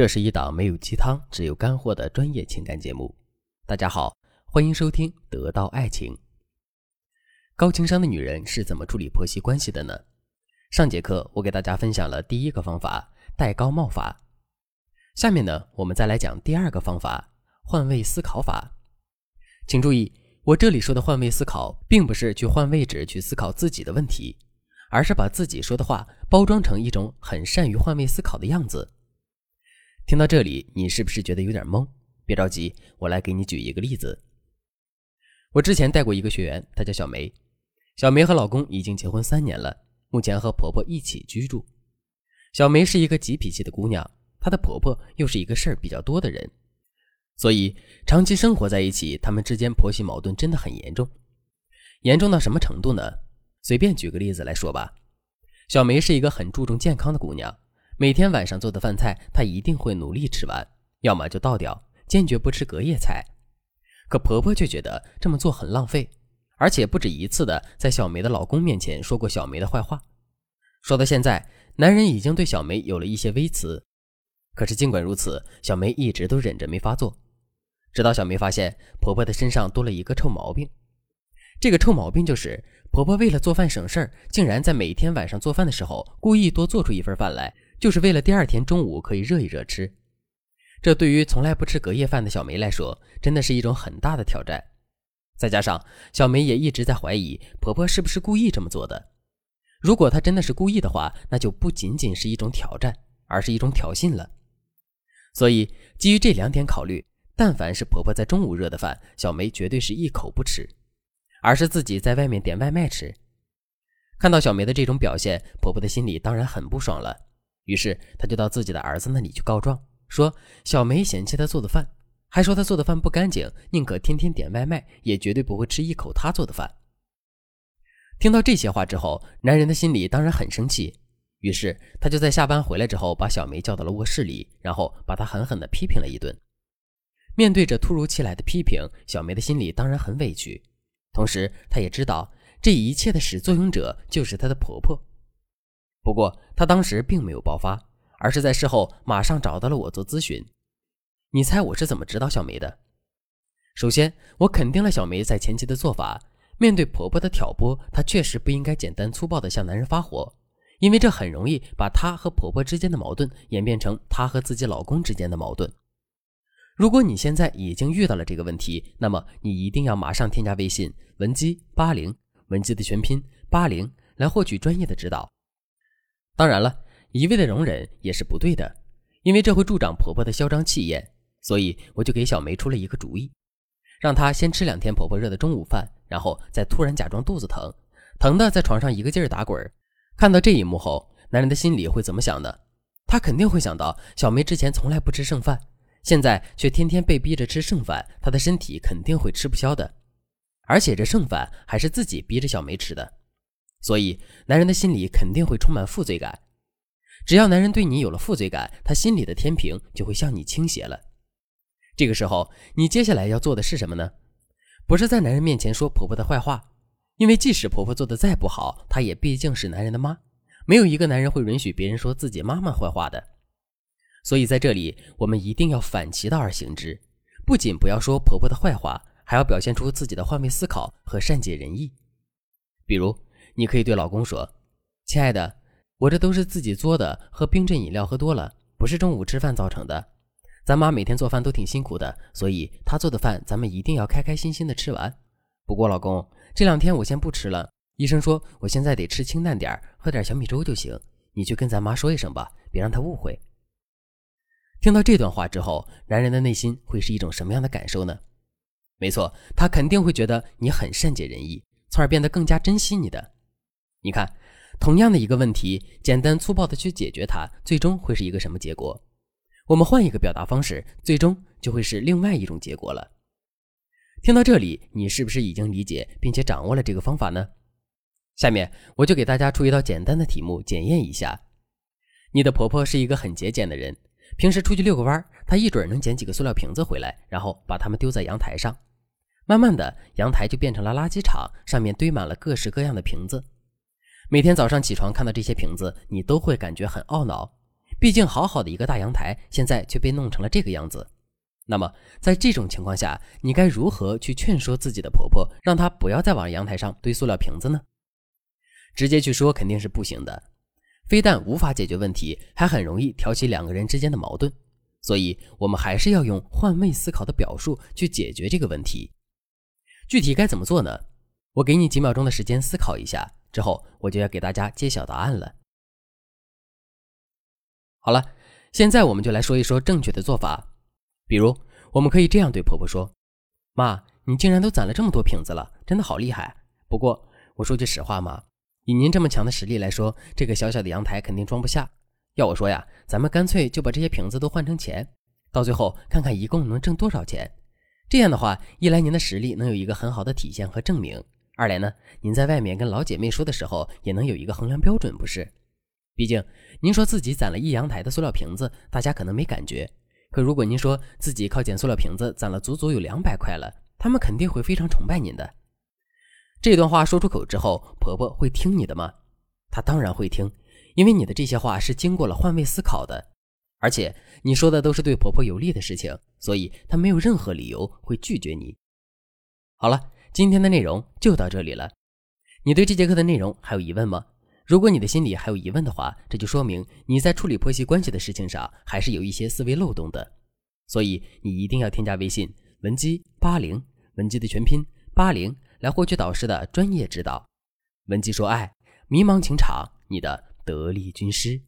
这是一档没有鸡汤，只有干货的专业情感节目。大家好，欢迎收听《得到爱情》。高情商的女人是怎么处理婆媳关系的呢？上节课我给大家分享了第一个方法——戴高帽法。下面呢，我们再来讲第二个方法——换位思考法。请注意，我这里说的换位思考，并不是去换位置去思考自己的问题，而是把自己说的话包装成一种很善于换位思考的样子。听到这里，你是不是觉得有点懵？别着急，我来给你举一个例子。我之前带过一个学员，她叫小梅。小梅和老公已经结婚三年了，目前和婆婆一起居住。小梅是一个急脾气的姑娘，她的婆婆又是一个事儿比较多的人，所以长期生活在一起，他们之间婆媳矛盾真的很严重。严重到什么程度呢？随便举个例子来说吧。小梅是一个很注重健康的姑娘。每天晚上做的饭菜，她一定会努力吃完，要么就倒掉，坚决不吃隔夜菜。可婆婆却觉得这么做很浪费，而且不止一次的在小梅的老公面前说过小梅的坏话。说到现在，男人已经对小梅有了一些微词，可是尽管如此，小梅一直都忍着没发作。直到小梅发现婆婆的身上多了一个臭毛病，这个臭毛病就是婆婆为了做饭省事儿，竟然在每天晚上做饭的时候故意多做出一份饭来。就是为了第二天中午可以热一热吃，这对于从来不吃隔夜饭的小梅来说，真的是一种很大的挑战。再加上小梅也一直在怀疑婆婆是不是故意这么做的。如果她真的是故意的话，那就不仅仅是一种挑战，而是一种挑衅了。所以基于这两点考虑，但凡是婆婆在中午热的饭，小梅绝对是一口不吃，而是自己在外面点外卖吃。看到小梅的这种表现，婆婆的心里当然很不爽了。于是，他就到自己的儿子那里去告状，说小梅嫌弃他做的饭，还说他做的饭不干净，宁可天天点外卖，也绝对不会吃一口他做的饭。听到这些话之后，男人的心里当然很生气，于是他就在下班回来之后，把小梅叫到了卧室里，然后把她狠狠地批评了一顿。面对着突如其来的批评，小梅的心里当然很委屈，同时她也知道这一切的始作俑者就是她的婆婆。不过，她当时并没有爆发，而是在事后马上找到了我做咨询。你猜我是怎么指导小梅的？首先，我肯定了小梅在前期的做法。面对婆婆的挑拨，她确实不应该简单粗暴地向男人发火，因为这很容易把她和婆婆之间的矛盾演变成她和自己老公之间的矛盾。如果你现在已经遇到了这个问题，那么你一定要马上添加微信文姬八零，文姬的全拼八零，来获取专业的指导。当然了，一味的容忍也是不对的，因为这会助长婆婆的嚣张气焰。所以我就给小梅出了一个主意，让她先吃两天婆婆热的中午饭，然后再突然假装肚子疼，疼的在床上一个劲儿打滚。看到这一幕后，男人的心里会怎么想呢？他肯定会想到，小梅之前从来不吃剩饭，现在却天天被逼着吃剩饭，她的身体肯定会吃不消的。而且这剩饭还是自己逼着小梅吃的。所以，男人的心里肯定会充满负罪感。只要男人对你有了负罪感，他心里的天平就会向你倾斜了。这个时候，你接下来要做的是什么呢？不是在男人面前说婆婆的坏话，因为即使婆婆做的再不好，她也毕竟是男人的妈。没有一个男人会允许别人说自己妈妈坏话的。所以，在这里，我们一定要反其道而行之，不仅不要说婆婆的坏话，还要表现出自己的换位思考和善解人意。比如，你可以对老公说：“亲爱的，我这都是自己做的，喝冰镇饮料喝多了，不是中午吃饭造成的。咱妈每天做饭都挺辛苦的，所以她做的饭咱们一定要开开心心的吃完。不过老公，这两天我先不吃了，医生说我现在得吃清淡点喝点小米粥就行。你去跟咱妈说一声吧，别让她误会。”听到这段话之后，男人的内心会是一种什么样的感受呢？没错，他肯定会觉得你很善解人意，从而变得更加珍惜你的。你看，同样的一个问题，简单粗暴的去解决它，最终会是一个什么结果？我们换一个表达方式，最终就会是另外一种结果了。听到这里，你是不是已经理解并且掌握了这个方法呢？下面我就给大家出一道简单的题目，检验一下。你的婆婆是一个很节俭的人，平时出去遛个弯，她一准能捡几个塑料瓶子回来，然后把它们丢在阳台上。慢慢的，阳台就变成了垃圾场，上面堆满了各式各样的瓶子。每天早上起床看到这些瓶子，你都会感觉很懊恼。毕竟好好的一个大阳台，现在却被弄成了这个样子。那么在这种情况下，你该如何去劝说自己的婆婆，让她不要再往阳台上堆塑料瓶子呢？直接去说肯定是不行的，非但无法解决问题，还很容易挑起两个人之间的矛盾。所以，我们还是要用换位思考的表述去解决这个问题。具体该怎么做呢？我给你几秒钟的时间思考一下，之后我就要给大家揭晓答案了。好了，现在我们就来说一说正确的做法。比如，我们可以这样对婆婆说：“妈，你竟然都攒了这么多瓶子了，真的好厉害。不过，我说句实话嘛，以您这么强的实力来说，这个小小的阳台肯定装不下。”要我说呀，咱们干脆就把这些瓶子都换成钱，到最后看看一共能挣多少钱。这样的话，一来您的实力能有一个很好的体现和证明；二来呢，您在外面跟老姐妹说的时候也能有一个衡量标准，不是？毕竟您说自己攒了一阳台的塑料瓶子，大家可能没感觉；可如果您说自己靠捡塑料瓶子攒了足足有两百块了，他们肯定会非常崇拜您的。这段话说出口之后，婆婆会听你的吗？她当然会听。因为你的这些话是经过了换位思考的，而且你说的都是对婆婆有利的事情，所以她没有任何理由会拒绝你。好了，今天的内容就到这里了。你对这节课的内容还有疑问吗？如果你的心里还有疑问的话，这就说明你在处理婆媳关系的事情上还是有一些思维漏洞的。所以你一定要添加微信文姬八零，文姬的全拼八零，来获取导师的专业指导。文姬说爱，迷茫情场，你的。得力军师。